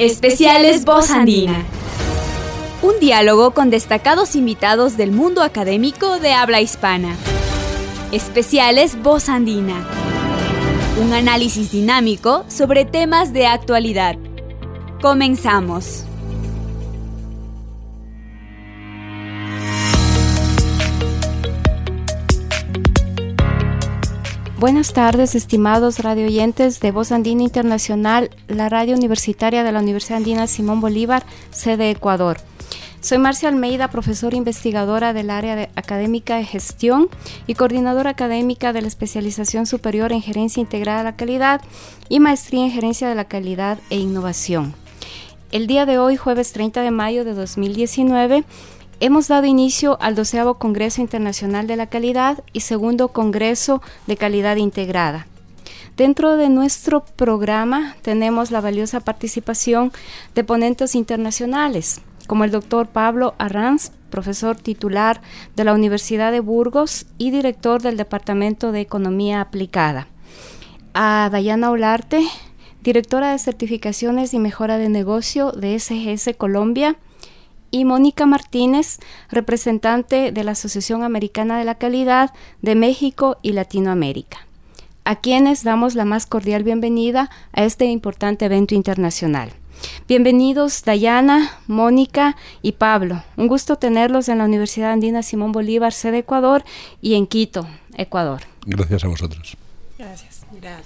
Especiales Voz Andina. Un diálogo con destacados invitados del mundo académico de habla hispana. Especiales Voz Andina. Un análisis dinámico sobre temas de actualidad. Comenzamos. Buenas tardes, estimados radioyentes de Voz Andina Internacional, la radio universitaria de la Universidad Andina Simón Bolívar, sede Ecuador. Soy Marcia Almeida, profesora investigadora del área académica de gestión y coordinadora académica de la especialización superior en gerencia integrada de la calidad y maestría en gerencia de la calidad e innovación. El día de hoy, jueves 30 de mayo de 2019, Hemos dado inicio al doceavo Congreso Internacional de la Calidad y segundo Congreso de Calidad Integrada. Dentro de nuestro programa tenemos la valiosa participación de ponentes internacionales, como el doctor Pablo Arranz, profesor titular de la Universidad de Burgos y director del Departamento de Economía Aplicada. A Dayana Olarte, directora de certificaciones y mejora de negocio de SGS Colombia, y Mónica Martínez, representante de la Asociación Americana de la Calidad de México y Latinoamérica, a quienes damos la más cordial bienvenida a este importante evento internacional. Bienvenidos Dayana, Mónica y Pablo. Un gusto tenerlos en la Universidad Andina Simón Bolívar, sede Ecuador, y en Quito, Ecuador. Gracias a vosotros. Gracias. Gracias.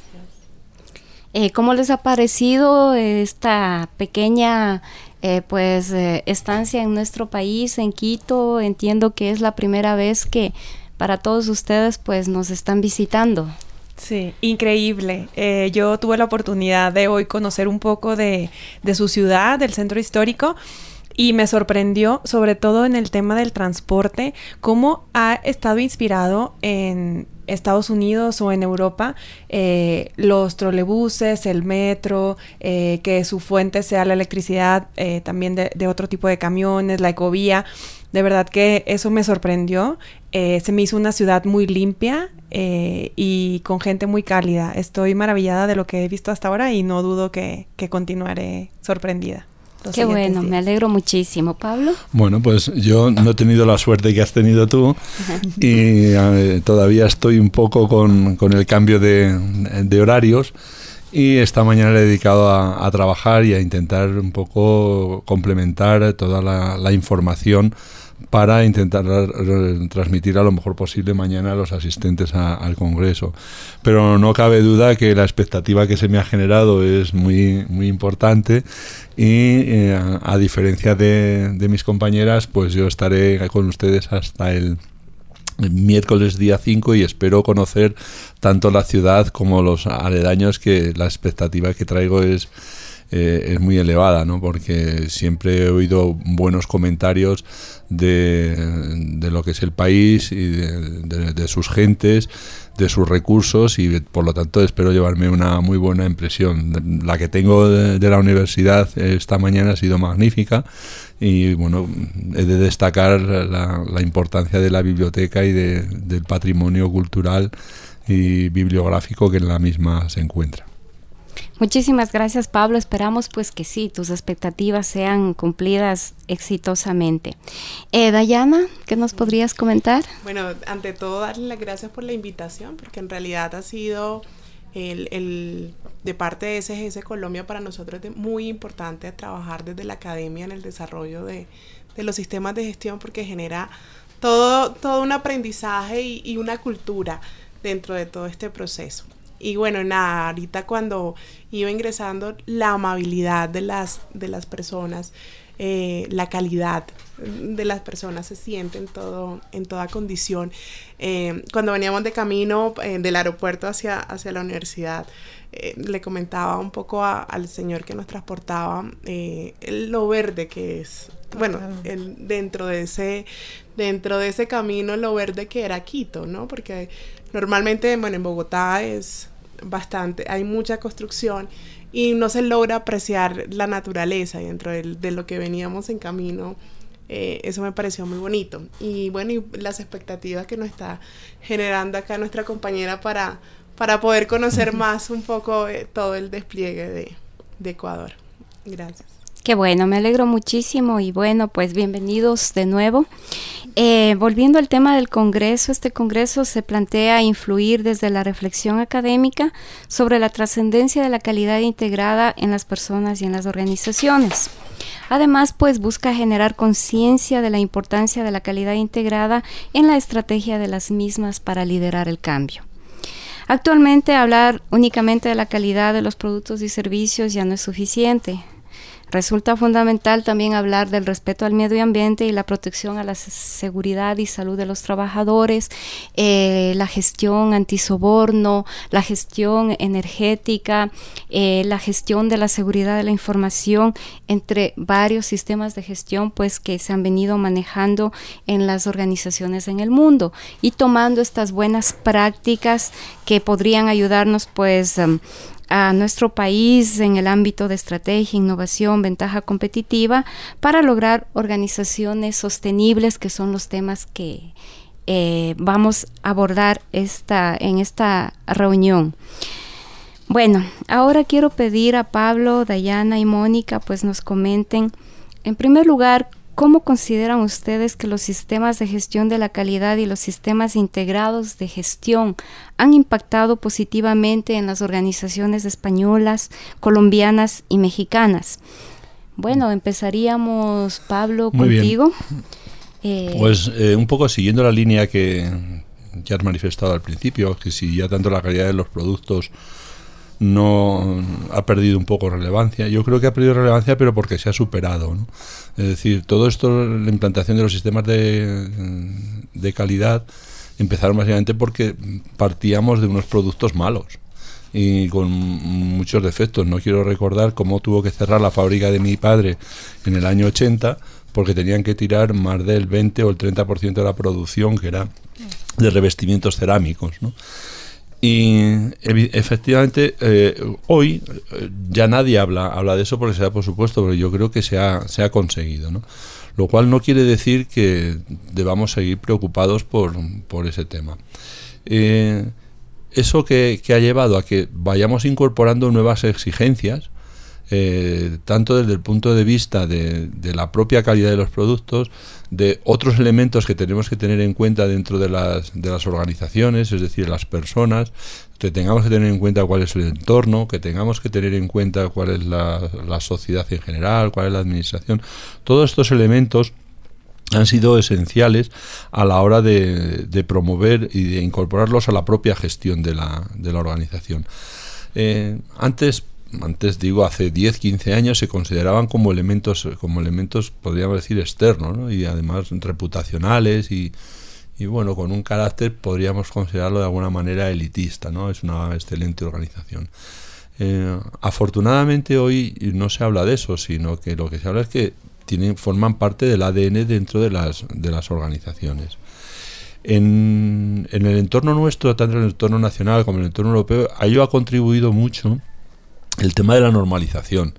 Eh, ¿Cómo les ha parecido esta pequeña eh, pues eh, estancia en nuestro país, en Quito. Entiendo que es la primera vez que para todos ustedes pues nos están visitando. Sí, increíble. Eh, yo tuve la oportunidad de hoy conocer un poco de, de su ciudad, del centro histórico. Y me sorprendió, sobre todo en el tema del transporte, cómo ha estado inspirado en, Estados Unidos o en Europa, eh, los trolebuses, el metro, eh, que su fuente sea la electricidad, eh, también de, otro tipo de camiones, la ecovía. De verdad que eso me sorprendió. se me hizo una ciudad muy limpia y con gente muy cálida. Estoy maravillada de lo que he visto hasta ahora y no dudo que continuaré sorprendida. Qué bueno, me alegro muchísimo. Pablo. Bueno, pues yo no he tenido la suerte que has tenido tú y eh, todavía estoy un poco con, el cambio de, horarios y esta mañana le he dedicado a, trabajar y a intentar un poco complementar toda la información para intentar transmitir a lo mejor posible mañana a los asistentes al Congreso. Pero no cabe duda que la expectativa que se me ha generado es muy, muy importante y eh, a, diferencia de, de mis compañeras, pues yo estaré con ustedes hasta el miércoles día 5 y espero conocer tanto la ciudad como los aledaños que la expectativa que traigo es eh, es muy elevada, ¿no? porque siempre he oído buenos comentarios de, de lo que es el país y de, sus gentes, de sus recursos y por lo tanto espero llevarme una muy buena impresión. La que tengo de, la universidad esta mañana ha sido magnífica y bueno, he de destacar la, la importancia de la biblioteca y del patrimonio cultural y bibliográfico que en la misma se encuentra. Muchísimas gracias Pablo, esperamos pues que sí, tus expectativas sean cumplidas exitosamente. Eh, Dayana, ¿qué nos podrías comentar? Bueno, ante todo darle las gracias por la invitación, porque en realidad ha sido el, de parte de SGS Colombia para nosotros es muy importante trabajar desde la academia en el desarrollo de, los sistemas de gestión porque genera todo, todo un aprendizaje y una cultura dentro de todo este proceso. Y bueno, nada, ahorita cuando iba ingresando, la amabilidad de las, de las personas, eh, la calidad de las personas se siente en, todo, en toda condición. Eh, cuando veníamos de camino eh, del aeropuerto hacia, hacia la universidad, le comentaba un poco al señor que nos transportaba lo verde que es. Bueno, el, dentro de ese dentro de ese camino lo verde que era Quito, ¿no? Porque normalmente, bueno, en Bogotá es bastante, hay mucha construcción y no se logra apreciar la naturaleza dentro de, lo que veníamos en camino. Eh, eso me pareció muy bonito. Y bueno, y las expectativas que nos está generando acá nuestra compañera para, para poder conocer más un poco todo el despliegue de, Ecuador. Gracias. Qué bueno, me alegro muchísimo y bueno, pues bienvenidos de nuevo. Eh, volviendo al tema del Congreso, este Congreso se plantea influir desde la reflexión académica sobre la trascendencia de la calidad integrada en las personas y en las organizaciones. Además, pues busca generar conciencia de la importancia de la calidad integrada en la estrategia de las mismas para liderar el cambio. Actualmente hablar únicamente de la calidad de los productos y servicios ya no es suficiente. Resulta fundamental también hablar del respeto al medio ambiente y la protección a la seguridad y salud de los trabajadores, eh, la gestión antisoborno, la gestión energética, eh, la gestión de la seguridad de la información, entre varios sistemas de gestión pues que se han venido manejando en las organizaciones en el mundo. Y tomando estas buenas prácticas que podrían ayudarnos pues um, a nuestro país en el ámbito de estrategia, innovación, ventaja competitiva para lograr organizaciones sostenibles, que son los temas que eh, vamos a abordar esta, en esta reunión. Bueno, ahora quiero pedir a Pablo, Dayana y Mónica pues nos comenten en primer lugar ¿Cómo consideran ustedes que los sistemas de gestión de la calidad y los sistemas integrados de gestión han impactado positivamente en las organizaciones españolas, colombianas y mexicanas? Bueno, empezaríamos, Pablo, contigo. Eh, pues eh, un poco siguiendo la línea que ya has manifestado al principio, que si ya tanto la calidad de los productos no ha perdido un poco relevancia. Yo creo que ha perdido relevancia, pero porque se ha superado. Es decir, todo esto, la implantación de los sistemas de, de calidad, empezaron básicamente porque partíamos de unos productos malos y con muchos defectos. No quiero recordar cómo tuvo que cerrar la fábrica de mi padre en el año 80 porque tenían que tirar más del 20 o el 30% de la producción que era de revestimientos cerámicos. ¿no? Y efectivamente, eh, hoy eh, ya nadie habla, habla de eso porque se da por supuesto, pero yo creo que se ha, se ha conseguido. ¿no? Lo cual no quiere decir que debamos seguir preocupados por, por ese tema. Eh, eso que, que, ha llevado a que vayamos incorporando nuevas exigencias, tanto desde el punto de vista de, la propia calidad de los productos, de otros elementos que tenemos que tener en cuenta dentro de las, de las organizaciones, es decir, las personas, que tengamos que tener en cuenta cuál es el entorno, que tengamos que tener en cuenta cuál es la, la sociedad en general, cuál es la administración. Todos estos elementos han sido esenciales a la hora de, de, promover y de incorporarlos a la propia gestión de la, de la organización. Eh, antes antes digo, hace 10, 15 años se consideraban como elementos, como elementos, podríamos decir, externos, y además reputacionales y, y, bueno, con un carácter, podríamos considerarlo de alguna manera elitista, ¿no? Es una excelente organización. Eh, afortunadamente hoy no se habla de eso, sino que lo que se habla es que tienen, forman parte del ADN dentro de las, de las organizaciones. En, en el entorno nuestro, tanto en el entorno nacional como en el entorno europeo, ello ha contribuido mucho el tema de la normalización.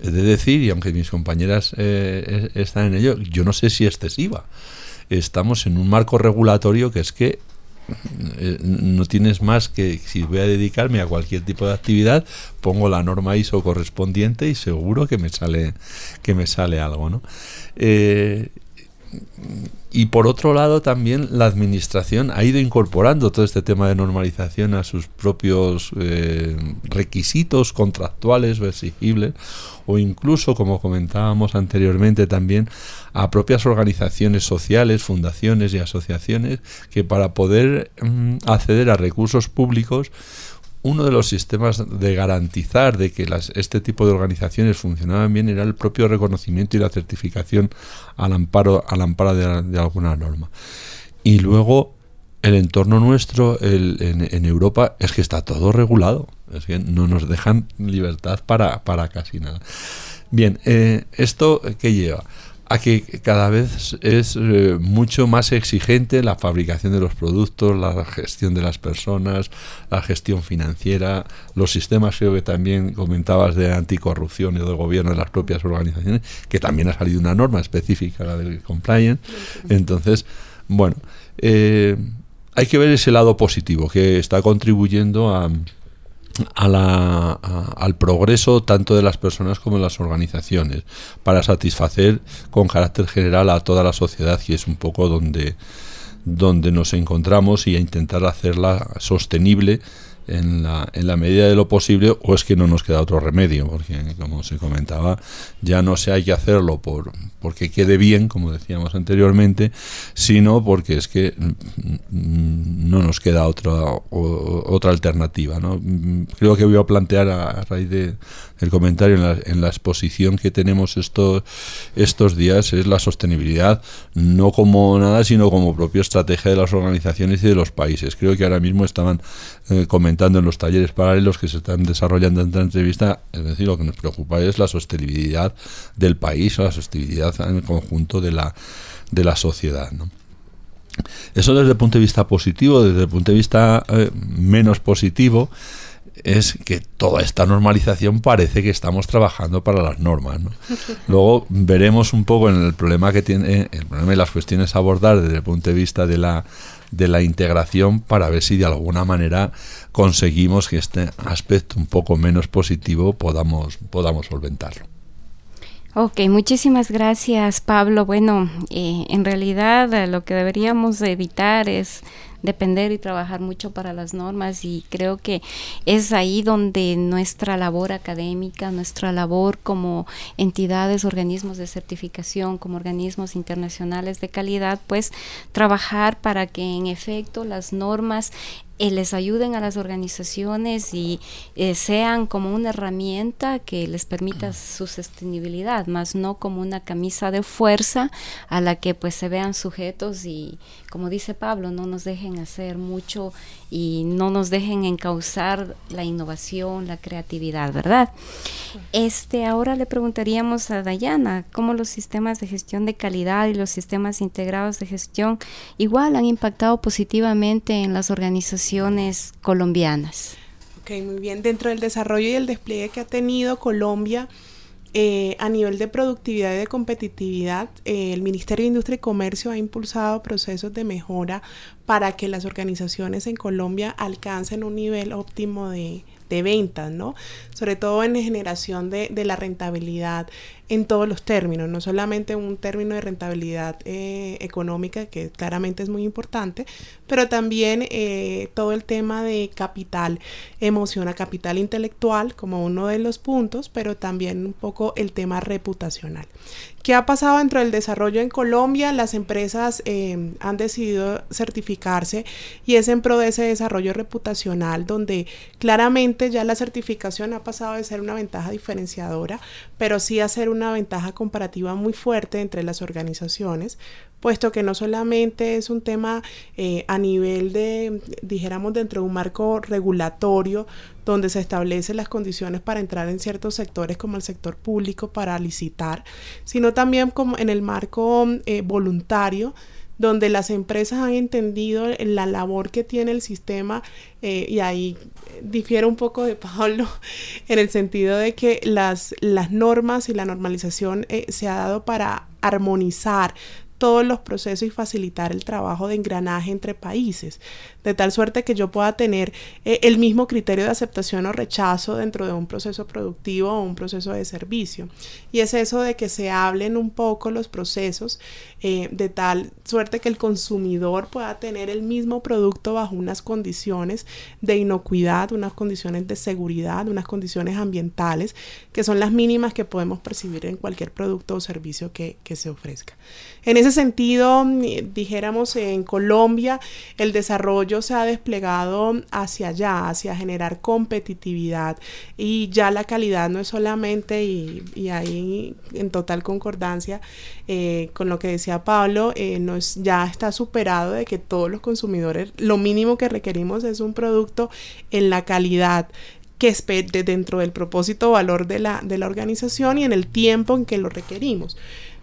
Es de decir, y aunque mis compañeras eh, están en ello, yo no sé si excesiva. Estamos en un marco regulatorio que es que eh, no tienes más que si voy a dedicarme a cualquier tipo de actividad pongo la norma ISO correspondiente y seguro que me sale que me sale algo no eh, y por otro lado también la administración ha ido incorporando todo este tema de normalización a sus propios eh, requisitos contractuales o exigibles o incluso como comentábamos anteriormente también a propias organizaciones sociales, fundaciones y asociaciones que para poder mm, acceder a recursos públicos uno de los sistemas de garantizar de que las, este tipo de organizaciones funcionaban bien era el propio reconocimiento y la certificación al amparo, al amparo de, alguna norma. Y luego el entorno nuestro en, Europa es que está todo regulado, es que no nos dejan libertad para, para casi nada. Bien, eh, ¿esto qué lleva? A que cada vez es eh, mucho más exigente la fabricación de los productos, la gestión de las personas, la gestión financiera, los sistemas creo que también comentabas de anticorrupción y de gobierno de las propias organizaciones, que también ha salido una norma específica, la del compliance. Entonces, bueno, eh, hay que ver ese lado positivo que está contribuyendo a a la, al progreso tanto de las personas como de las organizaciones para satisfacer con carácter general a toda la sociedad y es un poco donde, donde nos encontramos y a intentar hacerla sostenible en la, en la medida de lo posible o es que no nos queda otro remedio, porque como se comentaba, ya no se hay que hacerlo por porque quede bien, como decíamos anteriormente, sino porque es que no nos queda otra, otra alternativa. ¿no? Creo que voy a plantear a, raíz de, del comentario en la, en la exposición que tenemos estos, estos días es la sostenibilidad, no como nada, sino como propia estrategia de las organizaciones y de los países. Creo que ahora mismo estaban eh, comentando en los talleres paralelos que se están desarrollando en esta entrevista, es decir, lo que nos preocupa es la sostenibilidad del país o la sostenibilidad en el conjunto de la, de la sociedad. Eso desde el punto de vista positivo, desde el punto de vista eh, menos positivo, es que toda esta normalización parece que estamos trabajando para las normas. Luego veremos un poco en el problema que tiene, el problema y las cuestiones a abordar desde el punto de vista de la, de la integración para ver si de alguna manera conseguimos que este aspecto un poco menos positivo podamos, podamos solventarlo. Ok, muchísimas gracias Pablo. Bueno, eh, en realidad eh, lo que deberíamos evitar es depender y trabajar mucho para las normas y creo que es ahí donde nuestra labor académica, nuestra labor como entidades, organismos de certificación, como organismos internacionales de calidad, pues trabajar para que en efecto las normas eh, les ayuden a las organizaciones y eh, sean como una herramienta que les permita su sostenibilidad, más no como una camisa de fuerza a la que pues se vean sujetos y como dice Pablo, no nos dejen hacer mucho y no nos dejen encauzar la innovación, la creatividad, ¿verdad? Este, ahora le preguntaríamos a Dayana cómo los sistemas de gestión de calidad y los sistemas integrados de gestión igual han impactado positivamente en las organizaciones colombianas. Ok, muy bien. Dentro del desarrollo y el despliegue que ha tenido Colombia, eh, a nivel de productividad y de competitividad, eh, el Ministerio de Industria y Comercio ha impulsado procesos de mejora para que las organizaciones en Colombia alcancen un nivel óptimo de, de ventas, ¿no? Sobre todo en generación de, de, la rentabilidad en todos los términos, no solamente un término de rentabilidad eh, económica, que claramente es muy importante, pero también eh, todo el tema de capital emociona, capital intelectual como uno de los puntos, pero también un poco el tema reputacional. ¿Qué ha pasado dentro del desarrollo en Colombia? Las empresas eh, han decidido certificarse y es en pro de ese desarrollo reputacional donde claramente ya la certificación ha pasado de ser una ventaja diferenciadora, pero sí a ser una ventaja comparativa muy fuerte entre las organizaciones, puesto que no solamente es un tema eh, a nivel de, dijéramos, dentro de un marco regulatorio donde se establecen las condiciones para entrar en ciertos sectores como el sector público para licitar, sino también como en el marco eh, voluntario donde las empresas han entendido la labor que tiene el sistema eh, y ahí difiere un poco de Pablo en el sentido de que las, las normas y la normalización eh, se ha dado para armonizar todos los procesos y facilitar el trabajo de engranaje entre países, de tal suerte que yo pueda tener eh, el mismo criterio de aceptación o rechazo dentro de un proceso productivo o un proceso de servicio. Y es eso de que se hablen un poco los procesos eh, de tal suerte que el consumidor pueda tener el mismo producto bajo unas condiciones de inocuidad, unas condiciones de seguridad, unas condiciones ambientales que son las mínimas que podemos percibir en cualquier producto o servicio que, que se ofrezca. En ese sentido, dijéramos, en Colombia el desarrollo se ha desplegado hacia allá, hacia generar competitividad y ya la calidad no es solamente, y, y ahí en total concordancia eh, con lo que decía Pablo, eh, nos, ya está superado de que todos los consumidores, lo mínimo que requerimos es un producto en la calidad que es dentro del propósito valor de la, de la organización y en el tiempo en que lo requerimos.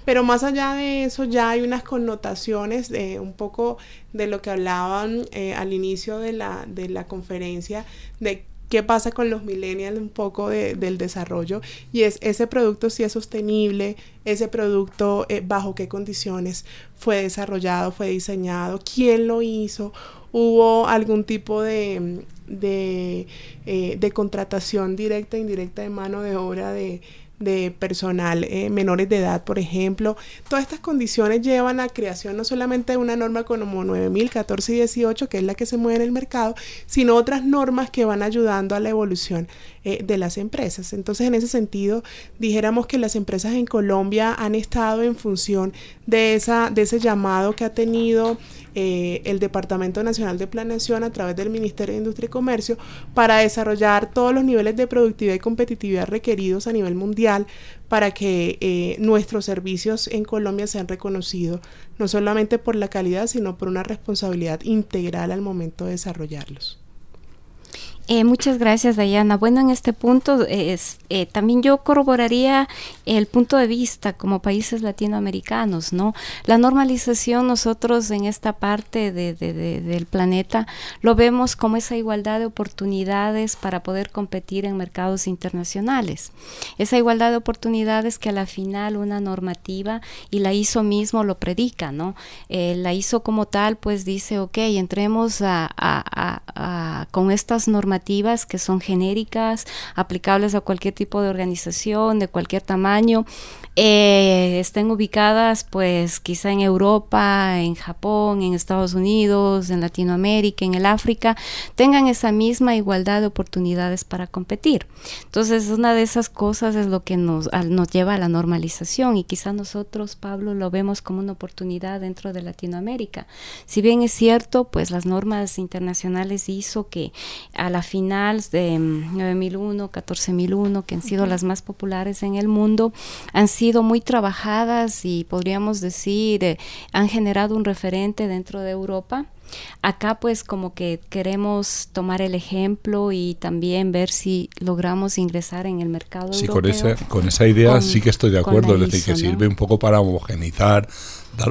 Pero más allá de eso ya hay unas connotaciones de un poco de lo que hablaban eh, al inicio de la, de la conferencia, de qué pasa con los millennials un poco del desarrollo y es ese producto si es sostenible, ese producto eh, bajo qué condiciones fue desarrollado, fue diseñado, quién lo hizo, hubo algún tipo de, de, eh, de contratación directa indirecta de mano de obra de, de personal eh, menores de edad, por ejemplo. Todas estas condiciones llevan a creación no solamente de una norma como 9000, 14 y 18, que es la que se mueve en el mercado, sino otras normas que van ayudando a la evolución eh, de las empresas. Entonces, en ese sentido, dijéramos que las empresas en Colombia han estado en función de, esa, de ese llamado que ha tenido eh, el Departamento Nacional de Planeación a través del Ministerio de Industria y Comercio para desarrollar todos los niveles de productividad y competitividad requeridos a nivel mundial para que eh, nuestros servicios en Colombia sean reconocidos no solamente por la calidad, sino por una responsabilidad integral al momento de desarrollarlos. Eh, muchas gracias, Dayana. Bueno, en este punto es, eh, también yo corroboraría el punto de vista como países latinoamericanos, ¿no? La normalización nosotros en esta parte de, del planeta lo vemos como esa igualdad de oportunidades para poder competir en mercados internacionales. Esa igualdad de oportunidades que a la final una normativa y la ISO mismo lo predica, ¿no? Eh, la ISO como tal pues dice, ok, entremos a, con estas normativas que son genéricas, aplicables a cualquier tipo de organización, de cualquier tamaño, eh, estén ubicadas pues quizá en Europa, en Japón, en Estados Unidos, en Latinoamérica, en el África, tengan esa misma igualdad de oportunidades para competir. Entonces, una de esas cosas es lo que nos, nos lleva a la normalización y quizá nosotros, Pablo, lo vemos como una oportunidad dentro de Latinoamérica. Si bien es cierto, pues las normas internacionales hizo que a la final de 9001, 14001, que han sido las más populares en el mundo, han sido muy trabajadas y podríamos decir eh, han generado un referente dentro de Europa. Acá pues como que queremos tomar el ejemplo y también ver si logramos ingresar en el mercado. Sí, con esa, con esa idea sí que estoy de acuerdo, es decir, que sirve un poco para homogenizar, dar,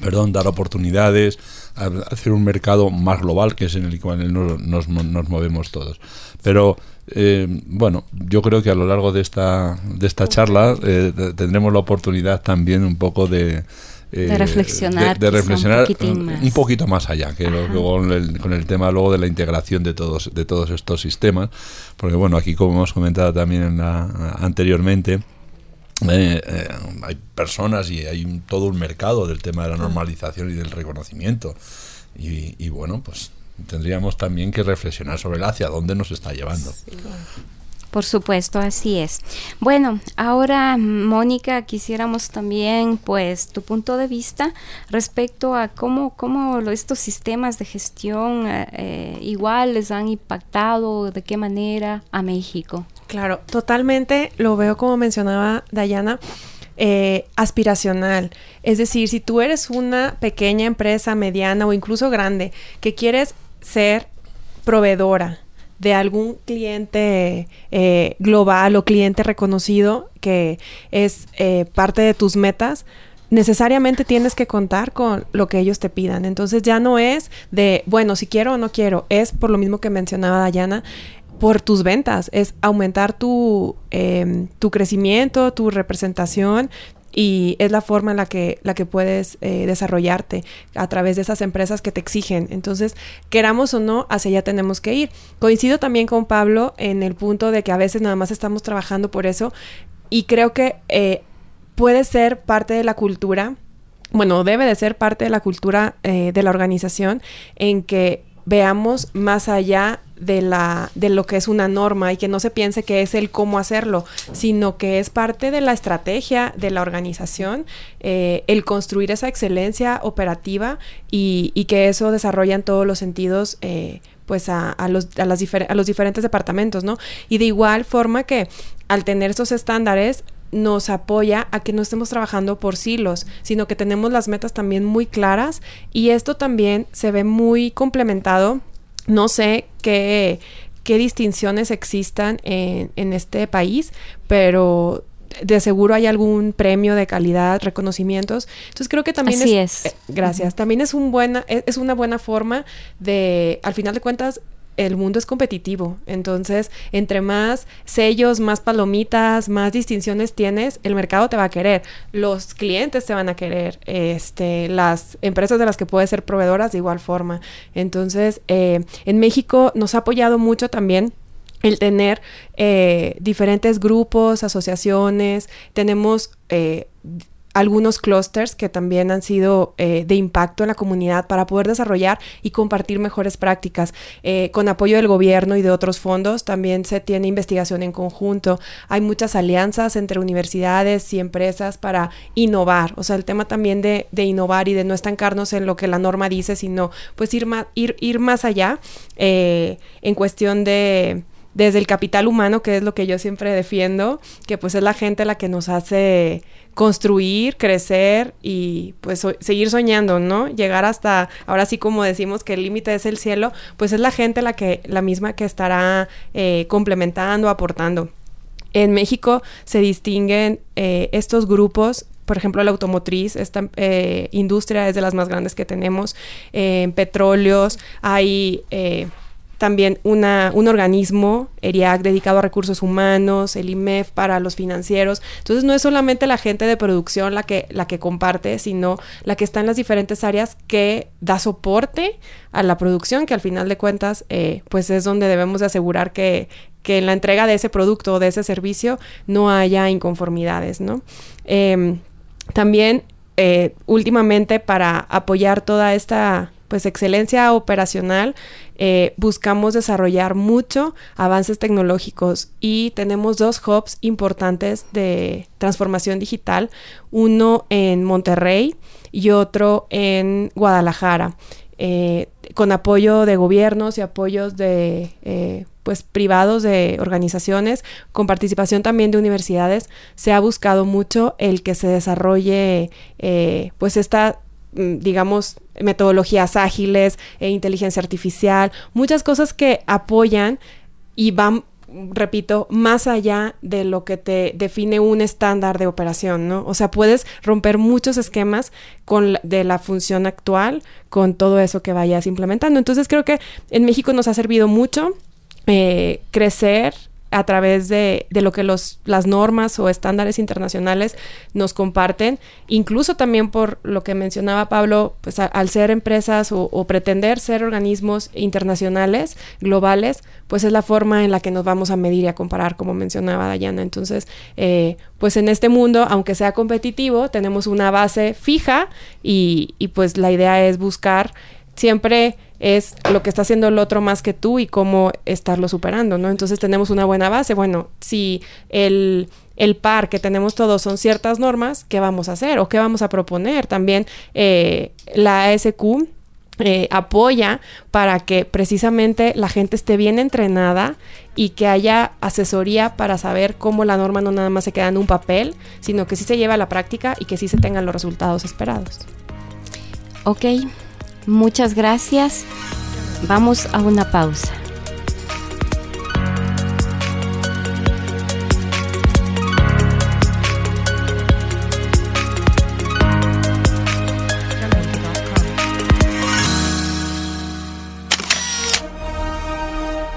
perdón, dar oportunidades, hacer un mercado más global, que es en el cual nos, nos movemos todos. Pero eh, bueno, yo creo que a lo largo de esta, de esta charla eh, tendremos la oportunidad también un poco de, eh, de reflexionar, de, reflexionar un, poquito más allá que con, el, con el tema luego de la integración de todos de todos estos sistemas. Porque bueno aquí como hemos comentado también en la, anteriormente hay personas y hay todo un mercado del tema de la normalización y del reconocimiento y, y bueno pues tendríamos también que reflexionar sobre el hacia dónde nos está llevando. Por supuesto, así es. Bueno, ahora Mónica, quisiéramos también pues tu punto de vista respecto a cómo, cómo estos sistemas de gestión eh, eh, igual les han impactado, de qué manera a México. Claro, totalmente lo veo como mencionaba Dayana. Eh, aspiracional. Es decir, si tú eres una pequeña empresa, mediana o incluso grande, que quieres ser proveedora de algún cliente eh, global o cliente reconocido que es eh, parte de tus metas, necesariamente tienes que contar con lo que ellos te pidan. Entonces ya no es de, bueno, si quiero o no quiero, es por lo mismo que mencionaba Dayana, por tus ventas, es aumentar tu, em, tu crecimiento, tu representación, y es la forma en la que, la que puedes eh, desarrollarte a través de esas empresas que te exigen. Entonces, queramos o no, hacia allá tenemos que ir. Coincido también con Pablo en el punto de que a veces nada más estamos trabajando por eso y creo que eh, puede ser parte de la cultura, bueno, debe de ser parte de la cultura eh, de la organización en que veamos más allá de, la, de lo que es una norma y que no se piense que es el cómo hacerlo, sino que es parte de la estrategia de la organización, eh, el construir esa excelencia operativa y, que eso desarrolla en todos los sentidos. Eh, pues a, los, a, las a los diferentes departamentos, ¿no? Y de igual forma que al tener esos estándares, nos apoya a que no estemos trabajando por silos, sino que tenemos las metas también muy claras y esto también se ve muy complementado no sé qué, qué distinciones existan en, en este país, pero de seguro hay algún premio de calidad, reconocimientos. Entonces creo que también es, eh, gracias. También es un buena es, una buena forma de al final de cuentas el mundo es competitivo. Entonces, entre más sellos, más palomitas, más distinciones tienes, el mercado te va a querer. Los clientes te van a querer. Este, las empresas de las que puedes ser proveedoras de igual forma. Entonces, eh, en México nos ha apoyado mucho también el tener eh, diferentes grupos, asociaciones, tenemos eh, algunos clústeres que también han sido eh, de impacto en la comunidad para poder desarrollar y compartir mejores prácticas. Eh, con apoyo del gobierno y de otros fondos también se tiene investigación en conjunto. Hay muchas alianzas entre universidades y empresas para innovar. O sea, el tema también de, innovar y de no estancarnos en lo que la norma dice, sino pues ir ir, ir más allá eh, en cuestión de desde el capital humano, que es lo que yo siempre defiendo, que pues es la gente la que nos hace construir, crecer y pues seguir soñando, ¿no? Llegar hasta, ahora sí como decimos que el límite es el cielo, pues es la gente la que, la misma que estará eh, complementando, aportando. En México se distinguen eh, estos grupos por ejemplo, la automotriz, esta eh, industria es de las más grandes que tenemos. en petróleos, hay también una, un organismo, ERIAC, dedicado a recursos humanos, el IMEF para los financieros. Entonces no es solamente la gente de producción la que, la que comparte, sino la que está en las diferentes áreas que da soporte a la producción, que al final de cuentas, eh, pues es donde debemos de asegurar que, que en la entrega de ese producto o de ese servicio no haya inconformidades, ¿no? Em, también eh, últimamente para apoyar toda esta pues excelencia operacional, eh, buscamos desarrollar mucho avances tecnológicos y tenemos dos hubs importantes de transformación digital, uno en Monterrey y otro en Guadalajara. Eh, con apoyo de gobiernos y apoyos de eh, pues privados de organizaciones, con participación también de universidades, se ha buscado mucho el que se desarrolle pues esta digamos, metodologías ágiles, e inteligencia artificial, muchas cosas que apoyan y van repito, más allá de lo que te define un estándar de operación, ¿no? O sea, puedes romper muchos esquemas con de la función actual con todo eso que vayas implementando. Entonces creo que en México nos ha servido mucho eh, crecer a través de, de, lo que los, las normas o estándares internacionales nos comparten, incluso también por lo que mencionaba Pablo, pues al ser empresas o, pretender ser organismos internacionales, globales, pues es la forma en la que nos vamos a medir y a comparar, como mencionaba Dayana. Entonces, eh, pues en este mundo, aunque sea competitivo, tenemos una base fija y, y pues la idea es buscar siempre es lo que está haciendo el otro más que tú y cómo estarlo superando, ¿no? Entonces tenemos una buena base. Bueno, si el, par que tenemos todos son ciertas normas, ¿qué vamos a hacer o qué vamos a proponer? También eh, la ASQ eh, apoya para que precisamente la gente esté bien entrenada y que haya asesoría para saber cómo la norma no nada más se queda en un papel, sino que sí se lleva a la práctica y que sí se tengan los resultados esperados. Ok, Muchas gracias. Vamos a una pausa.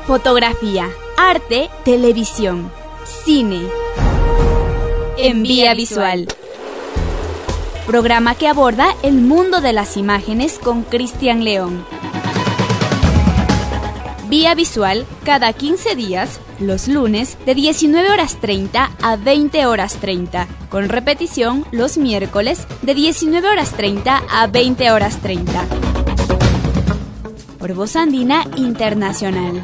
Fotografía, arte, televisión, cine. En vía visual programa que aborda el mundo de las imágenes con Cristian León. Vía visual cada 15 días, los lunes de 19 horas 30 a 20 horas 30, con repetición los miércoles de 19 horas 30 a 20 horas 30. Por Voz Andina Internacional.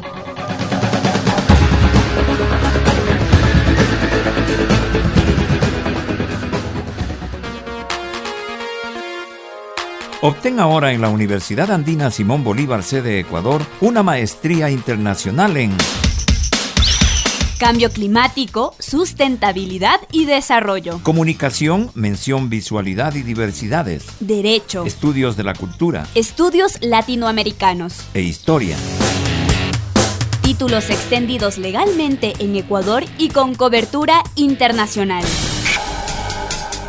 Obtén ahora en la Universidad Andina Simón Bolívar, sede Ecuador, una maestría internacional en Cambio climático, sustentabilidad y desarrollo. Comunicación, mención, visualidad y diversidades. Derecho. Estudios de la cultura. Estudios latinoamericanos. E historia. Títulos extendidos legalmente en Ecuador y con cobertura internacional.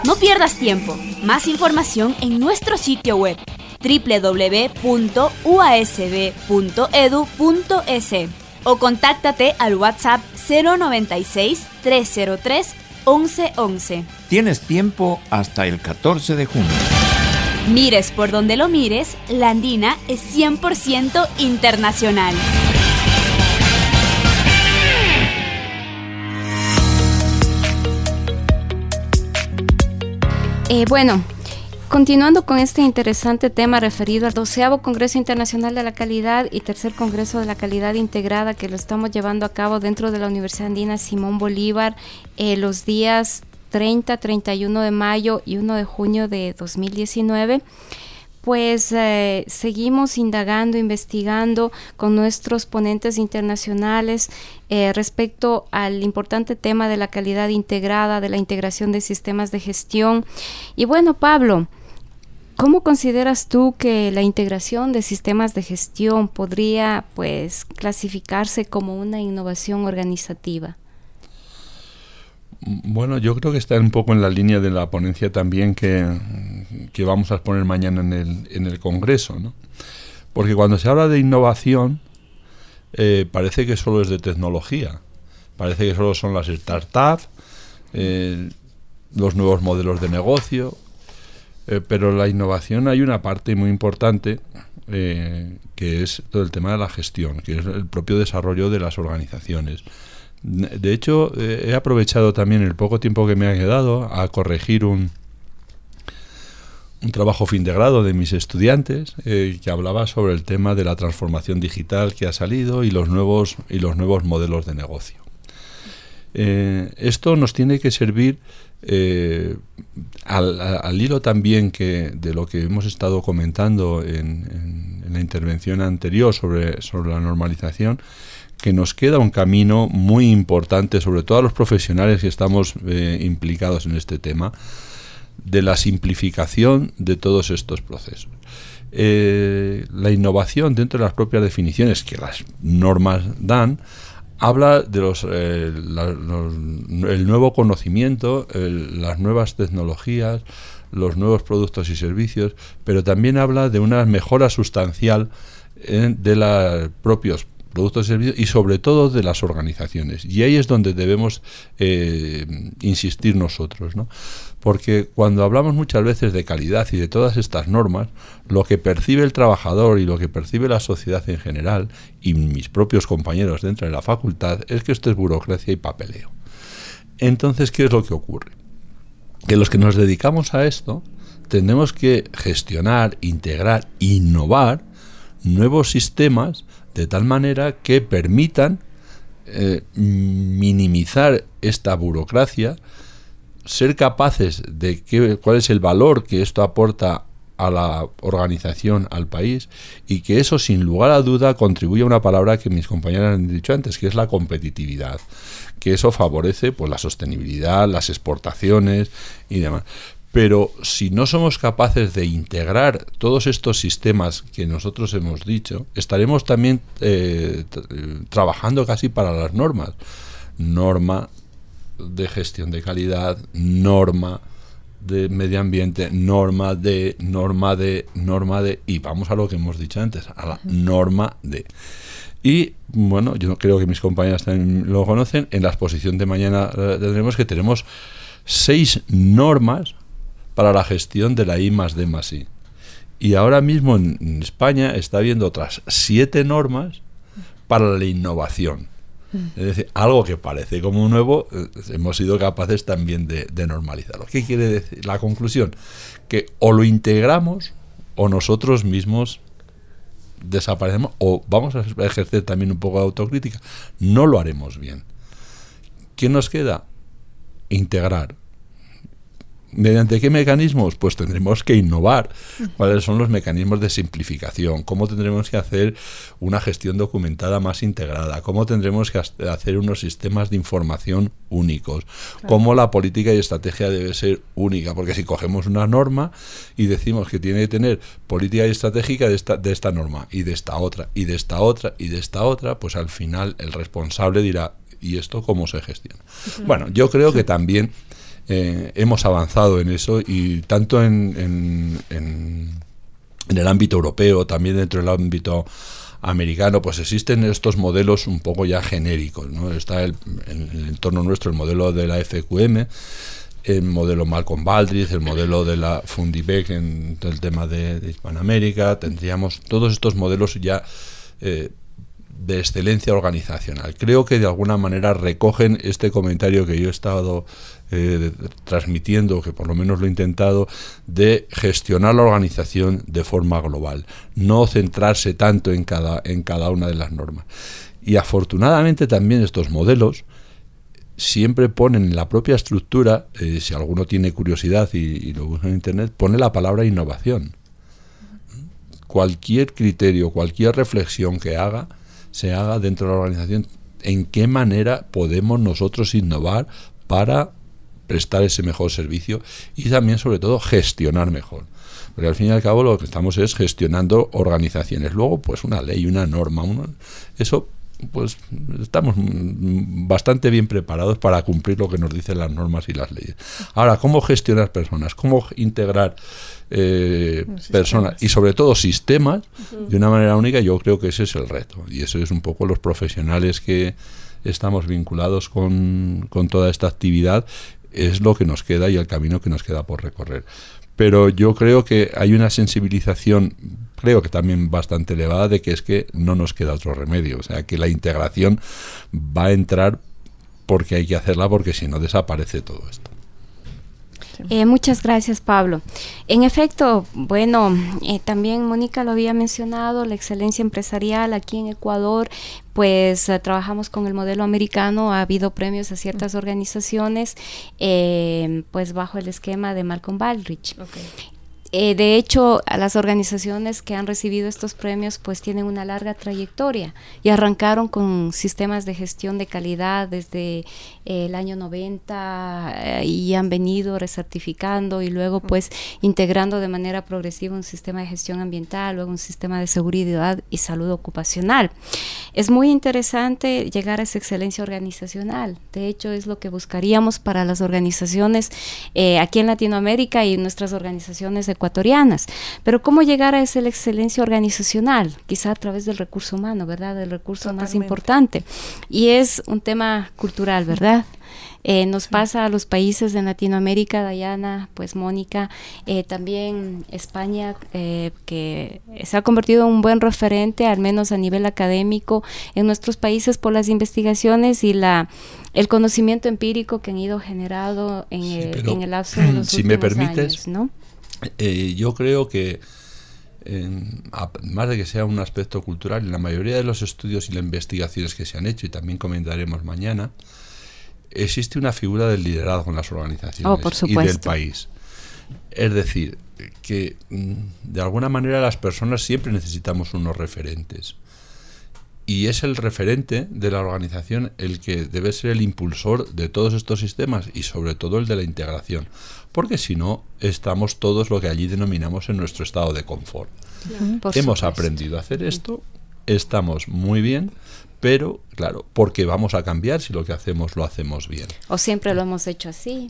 No pierdas tiempo. Más información en nuestro sitio web www.uasb.edu.es o contáctate al WhatsApp 096 303 1111. Tienes tiempo hasta el 14 de junio. Mires por donde lo mires, la andina es 100% internacional. Eh, bueno, continuando con este interesante tema referido al 12 Congreso Internacional de la Calidad y tercer Congreso de la Calidad Integrada que lo estamos llevando a cabo dentro de la Universidad Andina Simón Bolívar eh, los días 30, 31 de mayo y 1 de junio de 2019 pues eh, seguimos indagando, investigando con nuestros ponentes internacionales eh, respecto al importante tema de la calidad integrada, de la integración de sistemas de gestión. Y bueno, Pablo, ¿cómo consideras tú que la integración de sistemas de gestión podría pues clasificarse como una innovación organizativa? Bueno, yo creo que está un poco en la línea de la ponencia también que, vamos a exponer mañana en el, en el Congreso, ¿no? Porque cuando se habla de innovación, eh, parece que solo es de tecnología, parece que solo son las startups, eh, los nuevos modelos de negocio, eh, pero la innovación hay una parte muy importante que es todo el tema de la gestión, que es el propio desarrollo de las organizaciones de hecho, eh, he aprovechado también el poco tiempo que me ha quedado a corregir un, un trabajo fin de grado de mis estudiantes eh, que hablaba sobre el tema de la transformación digital que ha salido y los nuevos, y los nuevos modelos de negocio. Eh, esto nos tiene que servir al, hilo también que de lo que hemos estado comentando en, en la intervención anterior sobre, sobre la normalización, que nos queda un camino muy importante, sobre todo a los profesionales que estamos eh, implicados en este tema, de la simplificación de todos estos procesos. Eh, la innovación dentro de las propias definiciones que las normas dan habla de los, eh, el nuevo conocimiento, las nuevas tecnologías, los nuevos productos y servicios, pero también habla de una mejora sustancial de los propios productos y servicios y sobre todo de las organizaciones. Y ahí es donde debemos eh, insistir nosotros, ¿no? Porque cuando hablamos muchas veces de calidad y de todas estas normas, lo que percibe el trabajador y lo que percibe la sociedad en general y mis propios compañeros dentro de la facultad es que esto es burocracia y papeleo. Entonces, ¿qué es lo que ocurre? Que los que nos dedicamos a esto tenemos que gestionar, integrar, innovar nuevos sistemas de tal manera que permitan eh, minimizar esta burocracia, ser capaces de que, cuál es el valor que esto aporta a la organización, al país, y que eso sin lugar a duda contribuye a una palabra que mis compañeras han dicho antes, que es la competitividad, que eso favorece pues la sostenibilidad, las exportaciones y demás. Pero si no somos capaces de integrar todos estos sistemas que nosotros hemos dicho, estaremos también eh, trabajando casi para las normas. Norma de gestión de calidad, norma de medio ambiente, norma de, norma de, norma de, y vamos a lo que hemos dicho antes, a la norma de. Y bueno, yo creo que mis compañeras también lo conocen, en la exposición de mañana eh, tendremos que tenemos seis normas para la gestión de la I más D más I. Y ahora mismo en, España está habiendo otras siete normas para la innovación. Mm. Es decir, algo que parece como nuevo, eh, hemos sido capaces también de, de, normalizarlo. ¿Qué quiere decir? La conclusión, que o lo integramos o nosotros mismos desaparecemos o vamos a ejercer también un poco de autocrítica. No lo haremos bien. ¿Qué nos queda? Integrar, ¿Mediante qué mecanismos? Pues tendremos que innovar. ¿Cuáles son los mecanismos de simplificación? ¿Cómo tendremos que hacer una gestión documentada más integrada? ¿Cómo tendremos que hacer unos sistemas de información únicos? ¿Cómo la política y estrategia debe ser única? Porque si cogemos una norma y decimos que tiene que tener política y estratégica de esta, de esta norma y de esta otra y de esta otra y de esta otra, pues al final el responsable dirá, ¿y esto cómo se gestiona? Bueno, yo creo que también eh, hemos avanzado en eso y tanto en, en el ámbito europeo, también dentro del ámbito americano, pues existen estos modelos un poco ya genéricos. ¿no? Está el, en el entorno nuestro el modelo de la FQM, el modelo Malcolm Baldrige, el modelo de la Fundibec en el tema de, Hispanoamérica, tendríamos todos estos modelos ya eh, de excelencia organizacional. Creo que de alguna manera recogen este comentario que yo he estado eh, transmitiendo, que por lo menos lo he intentado, de gestionar la organización de forma global, no centrarse tanto en cada, en cada una de las normas. Y afortunadamente también estos modelos siempre ponen en la propia estructura, eh, si alguno tiene curiosidad y, y lo busca en Internet, pone la palabra innovación. Cualquier criterio, cualquier reflexión que haga, se haga dentro de la organización, en qué manera podemos nosotros innovar para prestar ese mejor servicio y también, sobre todo, gestionar mejor. Porque al fin y al cabo lo que estamos es gestionando organizaciones. Luego, pues una ley, una norma, eso pues estamos bastante bien preparados para cumplir lo que nos dicen las normas y las leyes. Ahora, ¿cómo gestionar personas? ¿Cómo integrar eh, personas y sobre todo sistemas de una manera única? Yo creo que ese es el reto y eso es un poco los profesionales que estamos vinculados con, con toda esta actividad es lo que nos queda y el camino que nos queda por recorrer. Pero yo creo que hay una sensibilización, creo que también bastante elevada, de que es que no nos queda otro remedio. O sea, que la integración va a entrar porque hay que hacerla, porque si no desaparece todo esto. Eh, muchas gracias, Pablo. En efecto, bueno, eh, también Mónica lo había mencionado, la excelencia empresarial aquí en Ecuador, pues eh, trabajamos con el modelo americano, ha habido premios a ciertas organizaciones, pues bajo el esquema de Malcolm Baldrige. Eh, de hecho, las organizaciones que han recibido estos premios pues tienen una larga trayectoria y arrancaron con sistemas de gestión de calidad desde eh, el año 90 eh, y han venido recertificando y luego pues integrando de manera progresiva un sistema de gestión ambiental, luego un sistema de seguridad y salud ocupacional. Es muy interesante llegar a esa excelencia organizacional. De hecho, es lo que buscaríamos para las organizaciones aquí en Latinoamérica y nuestras organizaciones ecuatorianas. Pero ¿cómo llegar a esa excelencia organizacional? Quizá a través del recurso humano, ¿verdad? El recurso más importante. Y es un tema cultural, ¿verdad? Eh, nos pasa a los países de Latinoamérica, Dayana, pues Mónica, eh, también España, eh, que se ha convertido en un buen referente, al menos a nivel académico, en nuestros países por las investigaciones y la el conocimiento empírico que han ido generado en, el, en el lapso de los si me permites, ¿no? Yo creo que, más de que sea un aspecto cultural, en la mayoría de los estudios y las investigaciones que se han hecho, y también comentaremos mañana, existe una figura del liderazgo en las organizaciones oh, y del país. Es decir, que mm, de alguna manera las personas siempre necesitamos unos referentes. Y es el referente de la organización el que debe ser el impulsor de todos estos sistemas y sobre todo el de la integración, porque si no estamos todos lo que allí denominamos en nuestro estado de confort. Hemos aprendido a hacer esto, estamos muy bien, pero claro, porque vamos a cambiar si lo que hacemos lo hacemos bien. O siempre lo hemos hecho así.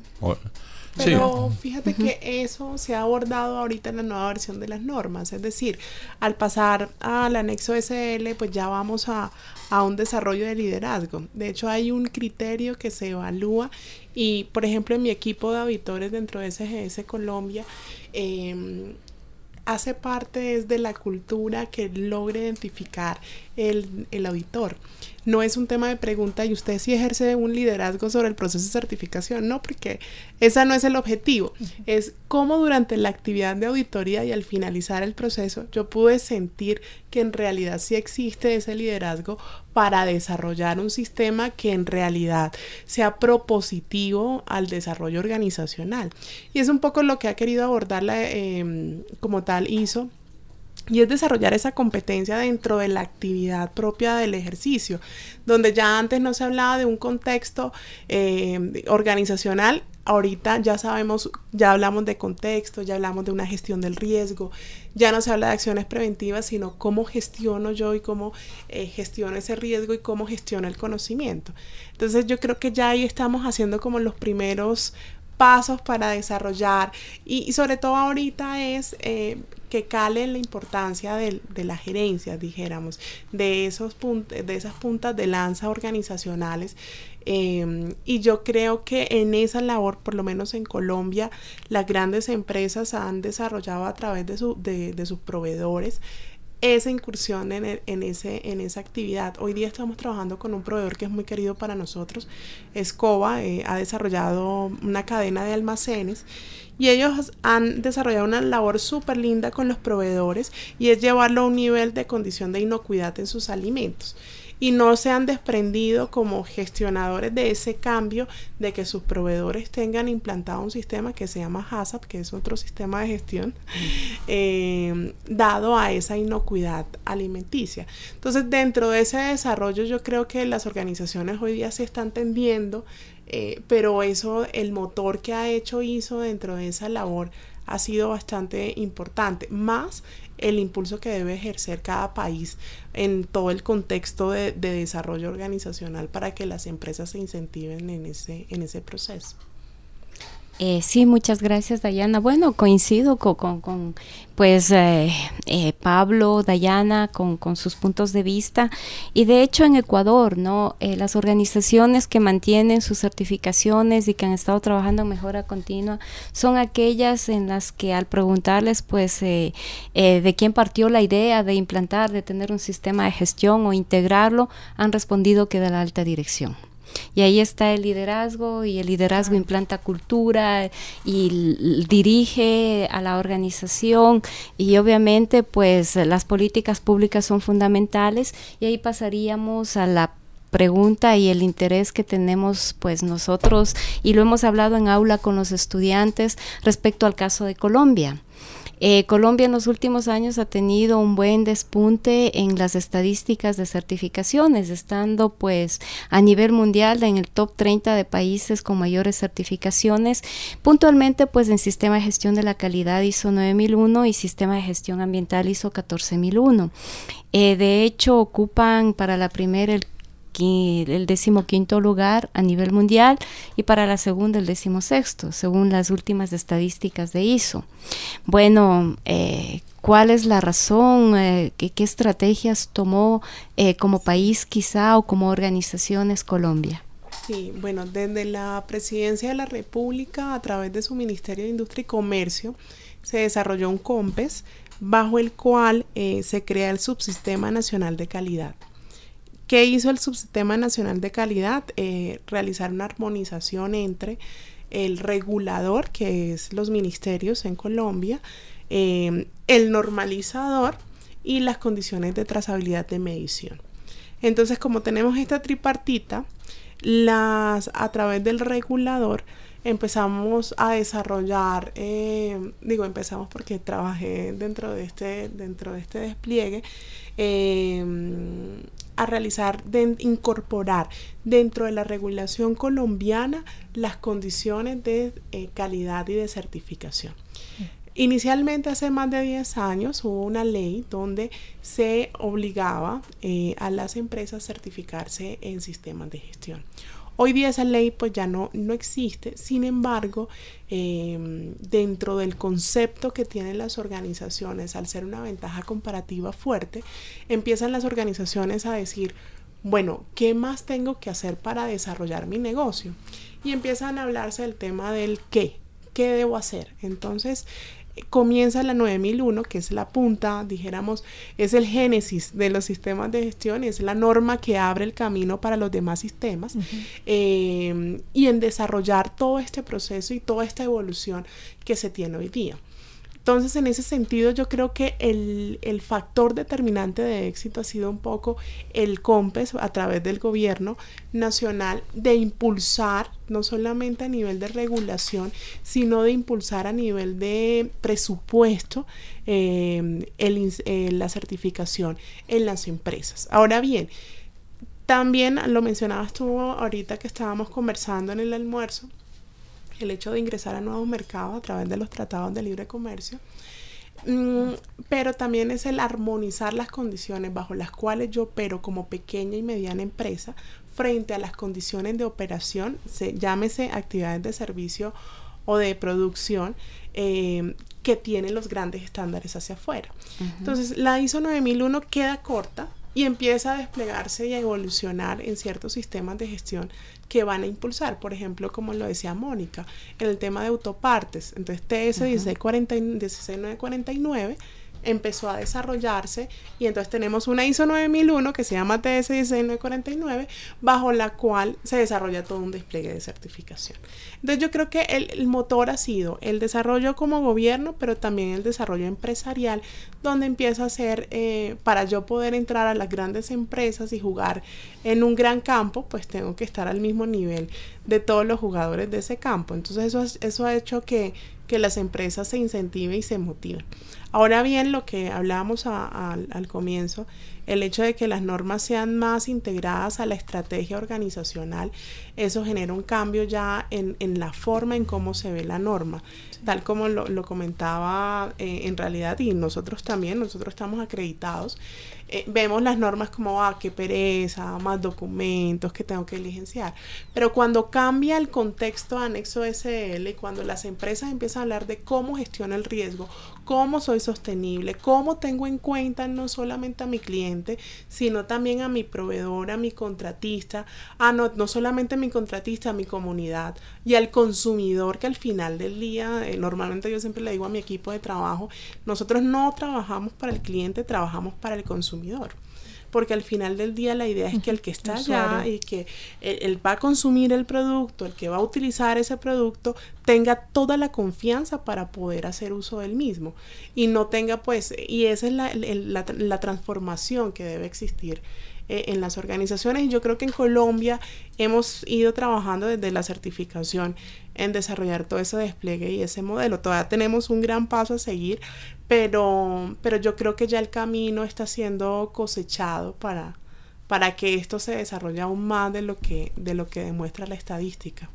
Pero fíjate que eso se ha abordado ahorita en la nueva versión de las normas, es decir, al pasar al anexo SL, pues ya vamos a, a un desarrollo de liderazgo. De hecho, hay un criterio que se evalúa y, por ejemplo, en mi equipo de auditores dentro de SGS Colombia, eh, hace parte es de la cultura que logre identificar el, el, auditor. No es un tema de pregunta y usted si ejerce un liderazgo sobre el proceso de certificación, no, porque ese no es el objetivo. Es cómo durante la actividad de auditoría y al finalizar el proceso yo pude sentir que en realidad sí existe ese liderazgo para desarrollar un sistema que en realidad sea propositivo al desarrollo organizacional. Y es un poco lo que ha querido abordar la, eh, como tal ISO y es desarrollar esa competencia dentro de la actividad propia del ejercicio, donde ya antes no se hablaba de un contexto eh, organizacional, ahorita ya sabemos, ya hablamos de contexto, ya hablamos de una gestión del riesgo, ya no se habla de acciones preventivas, sino cómo gestiono yo y cómo eh, gestiono ese riesgo y cómo gestiono el conocimiento. Entonces yo creo que ya ahí estamos haciendo como los primeros pasos para desarrollar y, sobre todo ahorita es eh, que cale la importancia de, la gerencia, dijéramos, de, esos de esas puntas de lanza organizacionales. Em, y yo creo que en esa labor, por lo menos en Colombia, las grandes empresas han desarrollado a través de, de sus proveedores esa incursión en, en, ese, en esa actividad. Hoy día estamos trabajando con un proveedor que es muy querido para nosotros, Escoba, eh, ha desarrollado una cadena de almacenes y ellos han desarrollado una labor súper linda con los proveedores y es llevarlo a un nivel de condición de inocuidad en sus alimentos y no se han desprendido como gestionadores de ese cambio de que sus proveedores tengan implantado un sistema que se llama HACCP, que es otro sistema de gestión, eh, dado a esa inocuidad alimenticia. Entonces, dentro de ese desarrollo, yo creo que las organizaciones hoy día se están tendiendo, eh, pero eso, el motor que ha hecho ISO dentro de esa labor ha sido bastante importante, más el impulso que debe ejercer cada país en todo el contexto de, desarrollo organizacional para que las empresas se incentiven en ese, en ese proceso. Eh, sí, muchas gracias, Dayana. Bueno, coincido con, pues eh, eh, Pablo, Dayana, con, sus puntos de vista. Y de hecho en Ecuador, ¿no? las organizaciones que mantienen sus certificaciones y que han estado trabajando en mejora continua son aquellas en las que al preguntarles, pues, de quién partió la idea de implantar, de tener un sistema de gestión o integrarlo, han respondido que de la alta dirección. Y ahí está el liderazgo y el liderazgo implanta cultura y dirige a la organización. Y obviamente pues las políticas públicas son fundamentales. Y ahí pasaríamos a la pregunta y el interés que tenemos pues nosotros. Y lo hemos hablado en aula con los estudiantes respecto al caso de Colombia. Eh, Colombia en los últimos años ha tenido un buen despunte en las estadísticas de certificaciones, estando pues a nivel mundial en el top 30 de países con mayores certificaciones, puntualmente pues en sistema de gestión de la calidad ISO 9001 y sistema de gestión ambiental ISO 14001. Eh, de hecho, ocupan para la primera el el decimoquinto lugar a nivel mundial y para la segunda el decimosexto, según las últimas estadísticas de ISO. Bueno, eh, ¿cuál es la razón? Eh, ¿qué, estrategias tomó eh, como país quizá o como organizaciones Colombia? Sí, bueno, desde la Presidencia de la República, a través de su Ministerio de Industria y Comercio, se desarrolló un COMPES bajo el cual se crea el Subsistema Nacional de Calidad. ¿Qué hizo el Subsistema Nacional de Calidad? Eh, realizar una armonización entre el regulador, que es los ministerios en Colombia, em, el normalizador y las condiciones de trazabilidad de medición. Entonces, como tenemos esta tripartita, las, a través del regulador empezamos a desarrollar, em, digo empezamos porque trabajé dentro de este, dentro de este despliegue, a realizar, de incorporar dentro de la regulación colombiana las condiciones de eh, calidad y de certificación. Inicialmente, hace más de 10 años, hubo una ley donde se obligaba eh, a las empresas a certificarse en sistemas de gestión. Hoy día esa ley pues ya no, no existe, sin embargo, em, dentro del concepto que tienen las organizaciones, al ser una ventaja comparativa fuerte, empiezan las organizaciones a decir, bueno, ¿qué más tengo que hacer para desarrollar mi negocio? Y empiezan a hablarse del tema del qué, qué debo hacer. Entonces, comienza la 9001, que es la punta, dijéramos, es el génesis de los sistemas de gestión, es la norma que abre el camino para los demás sistemas, eh, y en desarrollar todo este proceso y toda esta evolución que se tiene hoy día. Entonces, en ese sentido, yo creo que el, factor determinante de éxito ha sido un poco el COMPES a través del gobierno nacional de impulsar, no solamente a nivel de regulación, sino de impulsar a nivel de presupuesto eh, eh, la certificación en las empresas. Ahora bien, también lo mencionabas tú ahorita que estábamos conversando en el almuerzo el hecho de ingresar a nuevos mercados a través de los tratados de libre comercio, mm, pero también es el armonizar las condiciones bajo las cuales yo opero como pequeña y mediana empresa frente a las condiciones de operación, se, llámese actividades de servicio o de producción eh, que tienen los grandes estándares hacia afuera. Entonces, la ISO 9001 queda corta y empieza a desplegarse y a evolucionar en ciertos sistemas de gestión que van a impulsar, por ejemplo, como lo decía Mónica, en el tema de autopartes. Entonces, TS 16949 empezó a desarrollarse y entonces tenemos una ISO 9001 que se llama TS 16949 bajo la cual se desarrolla todo un despliegue de certificación. Entonces yo creo que el, motor ha sido el desarrollo como gobierno, pero también el desarrollo empresarial, donde empieza a ser, eh, para yo poder entrar a las grandes empresas y jugar en un gran campo, pues tengo que estar al mismo nivel de todos los jugadores de ese campo. Entonces eso, eso ha hecho que, que las empresas se incentiven y se motiven. Ahora bien, lo que hablábamos al comienzo, el hecho de que las normas sean más integradas a la estrategia organizacional, eso genera un cambio ya en, en la forma en cómo se ve la norma tal como lo, comentaba eh, en realidad y nosotros también, nosotros estamos acreditados, eh, vemos las normas como, ah, qué pereza, más documentos que tengo que diligenciar. Pero cuando cambia el contexto anexo SL y cuando las empresas empiezan a hablar de cómo gestiono el riesgo, cómo soy sostenible, cómo tengo en cuenta no solamente a mi cliente, sino también a mi proveedor, a mi contratista, a no, no solamente a mi contratista, a mi comunidad y al consumidor que al final del día eh, normalmente yo siempre le digo a mi equipo de trabajo, nosotros no trabajamos para el cliente, trabajamos para el consumidor. Porque al final del día la idea es que el que está allá y que él, va a consumir el producto, el que va a utilizar ese producto, tenga toda la confianza para poder hacer uso del mismo. Y no tenga pues, y esa es la, la, la transformación que debe existir eh, en las organizaciones. Yo creo que en Colombia hemos ido trabajando desde la certificación en desarrollar todo ese despliegue y ese modelo. Todavía tenemos un gran paso a seguir, pero, pero yo creo que ya el camino está siendo cosechado para, para que esto se desarrolle aún más de lo que, de lo que demuestra la estadística.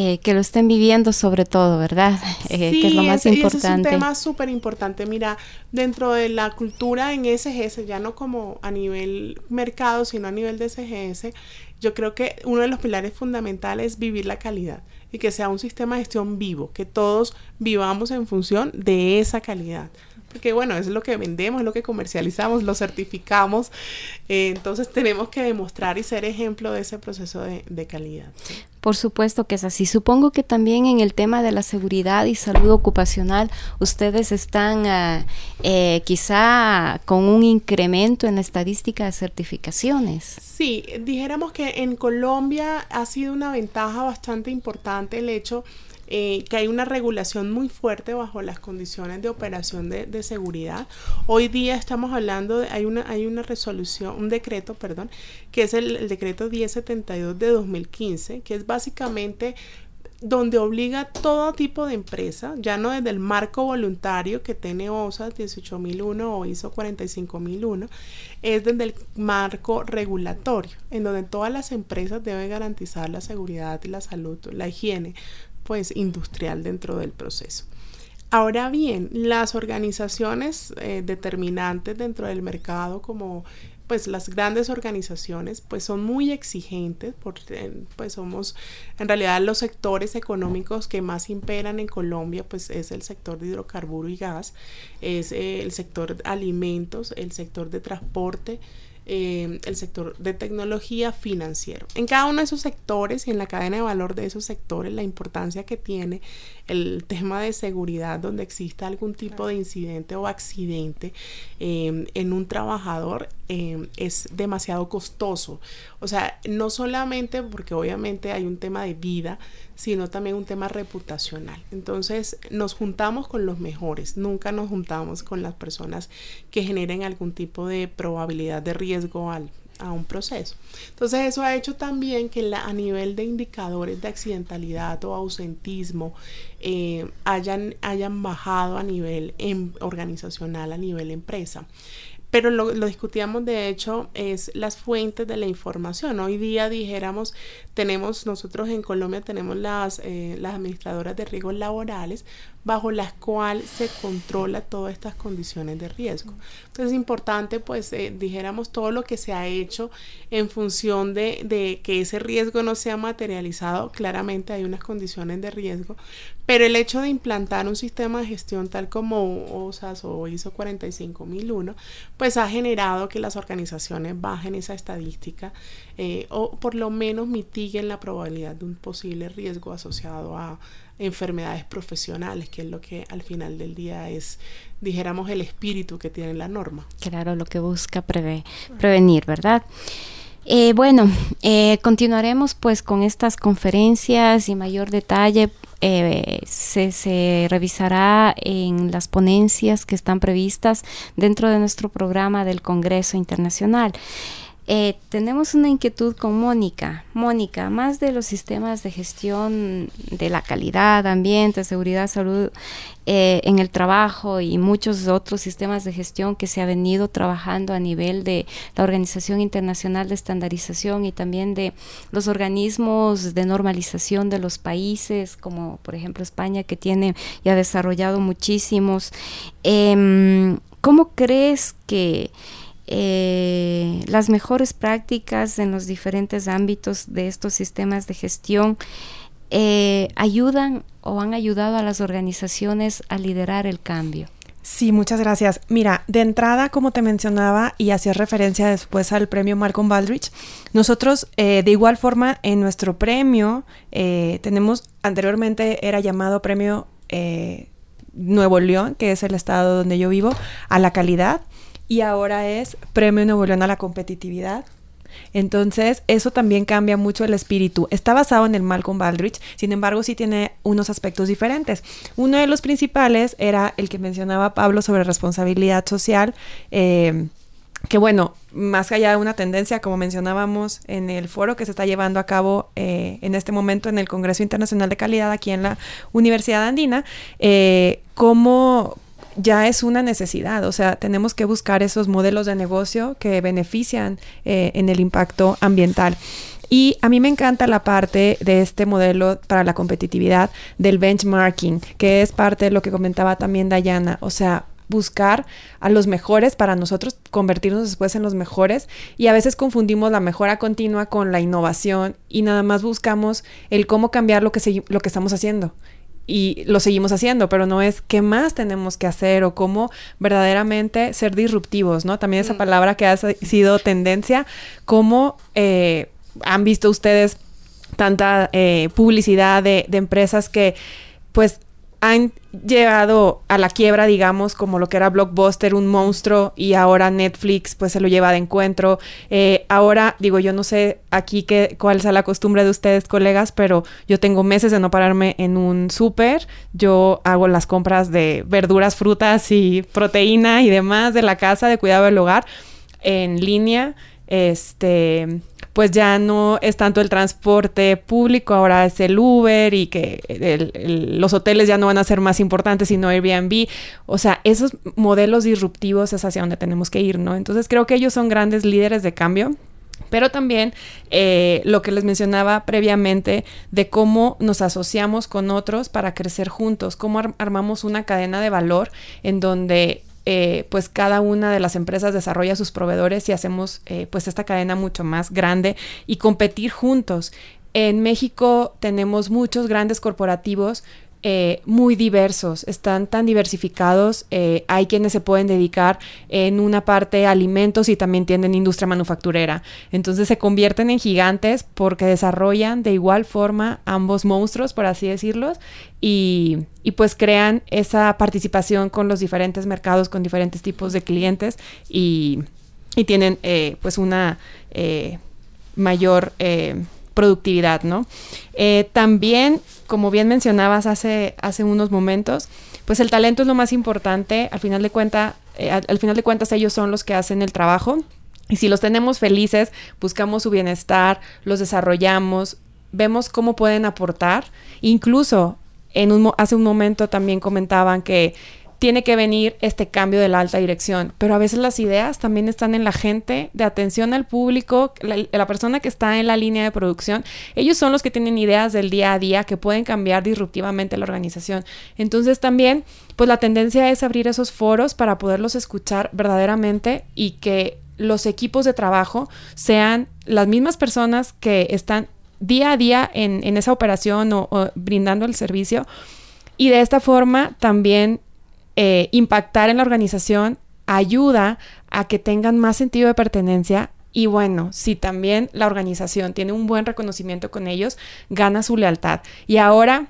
Eh, que lo estén viviendo sobre todo, ¿verdad? Eh, que es lo más importante. es un tema súper importante. Mira, dentro de la cultura en SGS, ya no como a nivel mercado, sino a nivel de SGS, yo creo que uno de los pilares fundamentales es vivir la calidad y que sea un sistema de gestión vivo, que todos vivamos en función de esa calidad porque bueno, es lo que vendemos, es lo que comercializamos, lo certificamos, eh, entonces tenemos que demostrar y ser ejemplo de ese proceso de, calidad. Por supuesto que es así. Supongo que también en el tema de la seguridad y salud ocupacional ustedes están ah, eh, quizá con un incremento en la estadística de certificaciones. Sí, dijéramos que en Colombia ha sido una ventaja bastante importante el hecho eh, que hay una regulación muy fuerte bajo las condiciones de operación de, seguridad. Hoy día estamos hablando, de, hay una, hay una resolución, un decreto, perdón, que es el, decreto 1072 de 2015, que es básicamente donde obliga a todo tipo de empresa, ya no desde el marco voluntario que tiene OSA 18001 o ISO 45001, es desde el marco regulatorio, en donde todas las empresas deben garantizar la seguridad y la salud, la higiene pues industrial dentro del proceso. Ahora bien, las organizaciones eh, determinantes dentro del mercado como pues las grandes organizaciones pues son muy exigentes porque pues somos en realidad los sectores económicos que más imperan en Colombia pues es el sector de hidrocarburo y gas es eh, el sector alimentos el sector de transporte eh, el sector de tecnología financiero. En cada uno de esos sectores y en la cadena de valor de esos sectores, la importancia que tiene el tema de seguridad donde exista algún tipo de incidente o accidente eh, en un trabajador eh, es demasiado costoso. O sea, no solamente porque obviamente hay un tema de vida, sino también un tema reputacional. Entonces nos juntamos con los mejores, nunca nos juntamos con las personas que generen algún tipo de probabilidad de riesgo al, a un proceso. Entonces eso ha hecho también que a nivel de indicadores de accidentalidad o ausentismo eh, hayan, hayan bajado a nivel em, organizacional, a nivel empresa. Pero lo, discutíamos de hecho es las fuentes de la información. Hoy día dijéramos, tenemos nosotros en Colombia tenemos las, eh, las administradoras de riesgos laborales bajo las cuales se controla todas estas condiciones de riesgo. Entonces es importante pues eh, dijéramos todo lo que se ha hecho en función de, que ese riesgo no sea materializado. Claramente hay unas condiciones de riesgo, pero el hecho de implantar un sistema de gestión tal como OSAS o ISO 45001 pues ha generado que las organizaciones bajen esa estadística eh, o por lo menos mitiguen la probabilidad de un posible riesgo asociado a enfermedades profesionales, que es lo que al final del día es, dijéramos, el espíritu que tiene la norma. Claro, lo que busca prevenir, ¿verdad? Eh, bueno, eh, continuaremos pues con estas conferencias y mayor detalle eh, se, revisará en las ponencias que están previstas dentro de nuestro programa del Congreso Internacional. Eh, tenemos una inquietud con Mónica. Mónica, más de los sistemas de gestión de la calidad, ambiente, seguridad, salud eh, en el trabajo y muchos otros sistemas de gestión que se ha venido trabajando a nivel de la Organización Internacional de Estandarización y también de los organismos de normalización de los países, como por ejemplo España, que tiene y ha desarrollado muchísimos. Em, ¿Cómo crees que eh, las mejores prácticas en los diferentes ámbitos de estos sistemas de gestión eh, ayudan o han ayudado a las organizaciones a liderar el cambio. Sí, muchas gracias. Mira, de entrada, como te mencionaba y hacía referencia después al premio Malcolm Baldrige, nosotros eh, de igual forma en nuestro premio tenemos, anteriormente era llamado premio Nuevo León, que es el estado donde yo vivo, a la calidad y ahora es Premio Nuevo León a la competitividad. Entonces, eso también cambia mucho el espíritu. Está basado en el Malcolm Baldrige, sin embargo, sí tiene unos aspectos diferentes. Uno de los principales era el que mencionaba Pablo sobre responsabilidad social. Eh, que bueno, más allá de una tendencia, como mencionábamos en el foro que se está llevando a cabo eh, en este momento en el Congreso Internacional de Calidad aquí en la Universidad Andina, eh, cómo, ya es una necesidad, o sea, tenemos que buscar esos modelos de negocio que benefician eh, en el impacto ambiental. Y a mí me encanta la parte de este modelo para la competitividad del benchmarking, que es parte de lo que comentaba también Dayana, o sea, buscar a los mejores para nosotros convertirnos después en los mejores y a veces confundimos la mejora continua con la innovación y nada más buscamos el cómo cambiar lo que, lo que estamos haciendo y lo seguimos haciendo, pero no es qué más tenemos que hacer o cómo verdaderamente ser disruptivos, ¿no? También esa mm. palabra que ha sido tendencia, cómo eh, han visto ustedes tanta eh, publicidad de, de empresas que pues han llevado a la quiebra, digamos, como lo que era Blockbuster, un monstruo, y ahora Netflix, pues se lo lleva de encuentro. Eh, ahora, digo, yo no sé aquí qué, cuál sea la costumbre de ustedes, colegas, pero yo tengo meses de no pararme en un súper. Yo hago las compras de verduras, frutas y proteína y demás de la casa, de cuidado del hogar, en línea. Este, pues ya no es tanto el transporte público, ahora es el Uber y que los hoteles ya no van a ser más importantes sino Airbnb. O sea, esos modelos disruptivos es hacia donde tenemos que ir, ¿no? Entonces creo que ellos son grandes líderes de cambio. Pero también eh, lo que les mencionaba previamente de cómo nos asociamos con otros para crecer juntos, cómo armamos una cadena de valor en donde eh, pues cada una de las empresas desarrolla sus proveedores y hacemos eh, pues esta cadena mucho más grande y competir juntos. En México tenemos muchos grandes corporativos eh, muy diversos, están tan diversificados, eh, hay quienes se pueden dedicar en una parte a alimentos y también tienen industria manufacturera. Entonces se convierten en gigantes porque desarrollan de igual forma ambos monstruos, por así decirlos, y, pues crean esa participación con los diferentes mercados, con diferentes tipos de clientes y, tienen eh, pues una mayor productividad, ¿no? también como bien mencionabas hace, hace unos momentos, pues el talento es lo más importante. Al final de cuenta, eh, al, final de cuentas ellos son los que hacen el trabajo. Y si los tenemos felices, buscamos su bienestar, los desarrollamos, vemos cómo pueden aportar. Incluso en un, hace un momento también comentaban que tiene que venir este cambio de la alta dirección, pero a veces las ideas también están en la gente de atención al público, la, persona que está en la línea de producción, ellos son los que tienen ideas del día a día que pueden cambiar disruptivamente la organización. Entonces también, pues la tendencia es abrir esos foros para poderlos escuchar verdaderamente y que los equipos de trabajo sean las mismas personas que están día a día en, esa operación o brindando el servicio. Y de esta forma también eh, impactar en la organización ayuda a que tengan más sentido de pertenencia y bueno, si también la organización tiene un buen reconocimiento con ellos, gana su lealtad. Y ahora,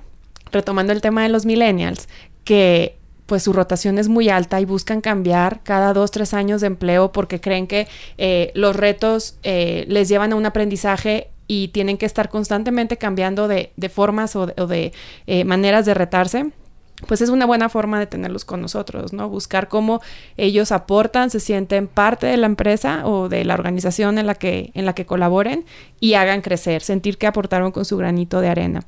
retomando el tema de los millennials, que pues su rotación es muy alta y buscan cambiar cada dos, tres años de empleo porque creen que eh, los retos eh, les llevan a un aprendizaje y tienen que estar constantemente cambiando de, formas o de, maneras de retarse pues es una buena forma de tenerlos con nosotros, ¿no? Buscar cómo ellos aportan, se sienten parte de la empresa o de la organización en la que, en la que colaboren y hagan crecer, sentir que aportaron con su granito de arena.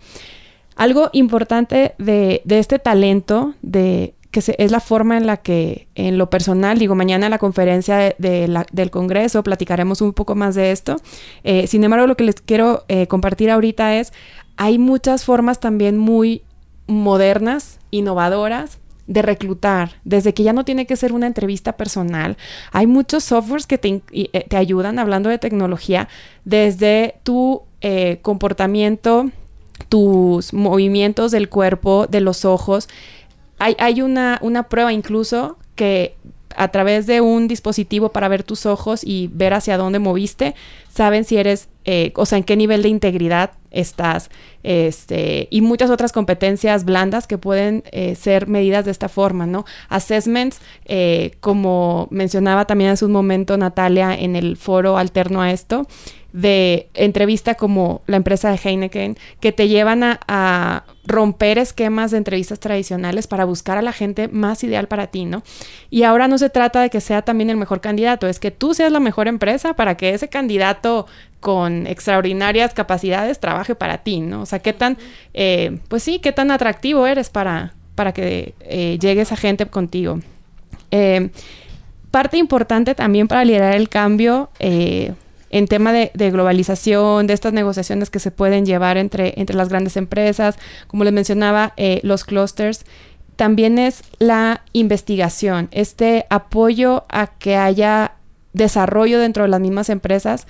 Algo importante de, este talento, de que es la forma en la que, en lo personal, digo, mañana en la conferencia de, del Congreso platicaremos un poco más de esto. Eh, sin embargo, lo que les quiero eh, compartir ahorita es, hay muchas formas también muy modernas, innovadoras de reclutar, desde que ya no tiene que ser una entrevista personal. Hay muchos softwares que te, eh, te ayudan hablando de tecnología, desde tu eh, comportamiento, tus movimientos del cuerpo, de los ojos. Hay, hay una, una prueba incluso que a través de un dispositivo para ver tus ojos y ver hacia dónde moviste, saben si eres, eh, o sea, en qué nivel de integridad estás, este, y muchas otras competencias blandas que pueden eh, ser medidas de esta forma, ¿no? Assessments, eh, como mencionaba también hace un momento Natalia en el foro alterno a esto, de entrevista como la empresa de Heineken, que te llevan a, romper esquemas de entrevistas tradicionales para buscar a la gente más ideal para ti, ¿no? Y ahora no se trata de que sea también el mejor candidato, es que tú seas la mejor empresa para que ese candidato con extraordinarias capacidades trabaje para ti, ¿no? O sea, qué tan, eh, pues sí, qué tan atractivo eres para, para que eh, llegue esa gente contigo. Eh, parte importante también para liderar el cambio, en tema de, globalización, de estas negociaciones que se pueden llevar entre, entre las grandes empresas, como les mencionaba, eh, los clusters, también es la investigación, este apoyo a que haya desarrollo dentro de las mismas empresas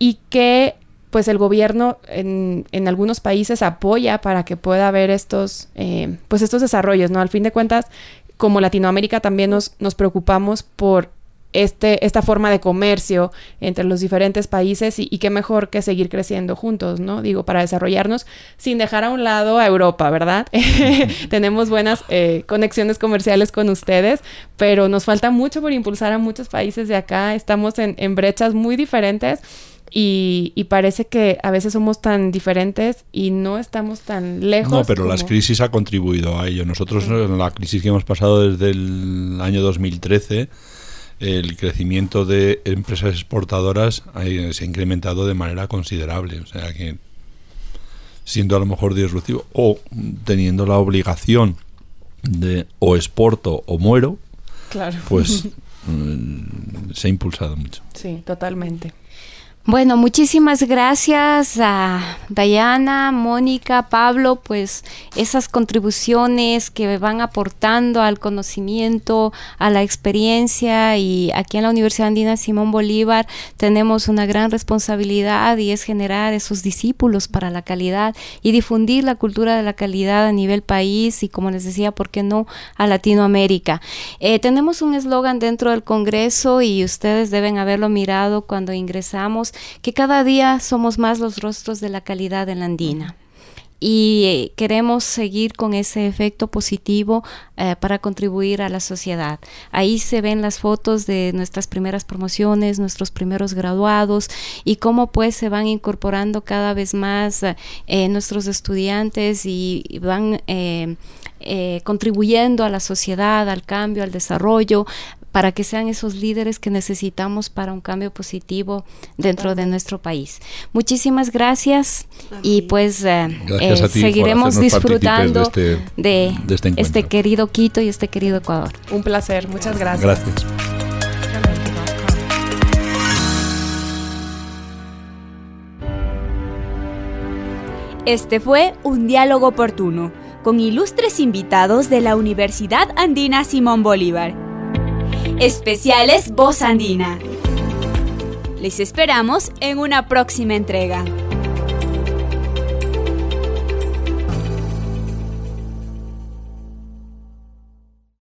y que pues el gobierno en, en algunos países apoya para que pueda haber estos, eh, pues estos desarrollos, ¿no? Al fin de cuentas, como Latinoamérica también nos, nos preocupamos por este, esta forma de comercio entre los diferentes países y, qué mejor que seguir creciendo juntos, ¿no? Digo, para desarrollarnos sin dejar a un lado a Europa, ¿verdad? Tenemos buenas eh, conexiones comerciales con ustedes, pero nos falta mucho por impulsar a muchos países de acá. Estamos en, brechas muy diferentes. Y, parece que a veces somos tan diferentes y no estamos tan lejos. No, pero las crisis ha contribuido a ello. Nosotros, en la crisis que hemos pasado desde el año 2013, el crecimiento de empresas exportadoras se ha incrementado de manera considerable. O sea que, siendo a lo mejor disruptivo o teniendo la obligación de o exporto o muero, pues mm, se ha impulsado mucho. Sí, totalmente. Bueno, muchísimas gracias a Dayana, Mónica, Pablo, pues esas contribuciones que van aportando al conocimiento, a la experiencia y aquí en la Universidad Andina Simón Bolívar tenemos una gran responsabilidad y es generar esos discípulos para la calidad y difundir la cultura de la calidad a nivel país y como les decía, ¿por qué no a Latinoamérica? Eh, tenemos un eslogan dentro del Congreso y ustedes deben haberlo mirado cuando ingresamos que cada día somos más los rostros de la calidad en la andina y eh, queremos seguir con ese efecto positivo eh, para contribuir a la sociedad. Ahí se ven las fotos de nuestras primeras promociones, nuestros primeros graduados y cómo pues se van incorporando cada vez más eh, nuestros estudiantes y, van contribuyendo a la sociedad, al cambio, al desarrollo, para que sean esos líderes que necesitamos para un cambio positivo dentro de nuestro país. Muchísimas gracias y pues eh, eh, seguiremos disfrutando de, este, de este, este, querido Quito y este querido Ecuador. Un placer, muchas gracias. Gracias. Este fue un diálogo oportuno con ilustres invitados de la Universidad Andina Simón Bolívar. Especiales Voz Andina. Les esperamos en una próxima entrega.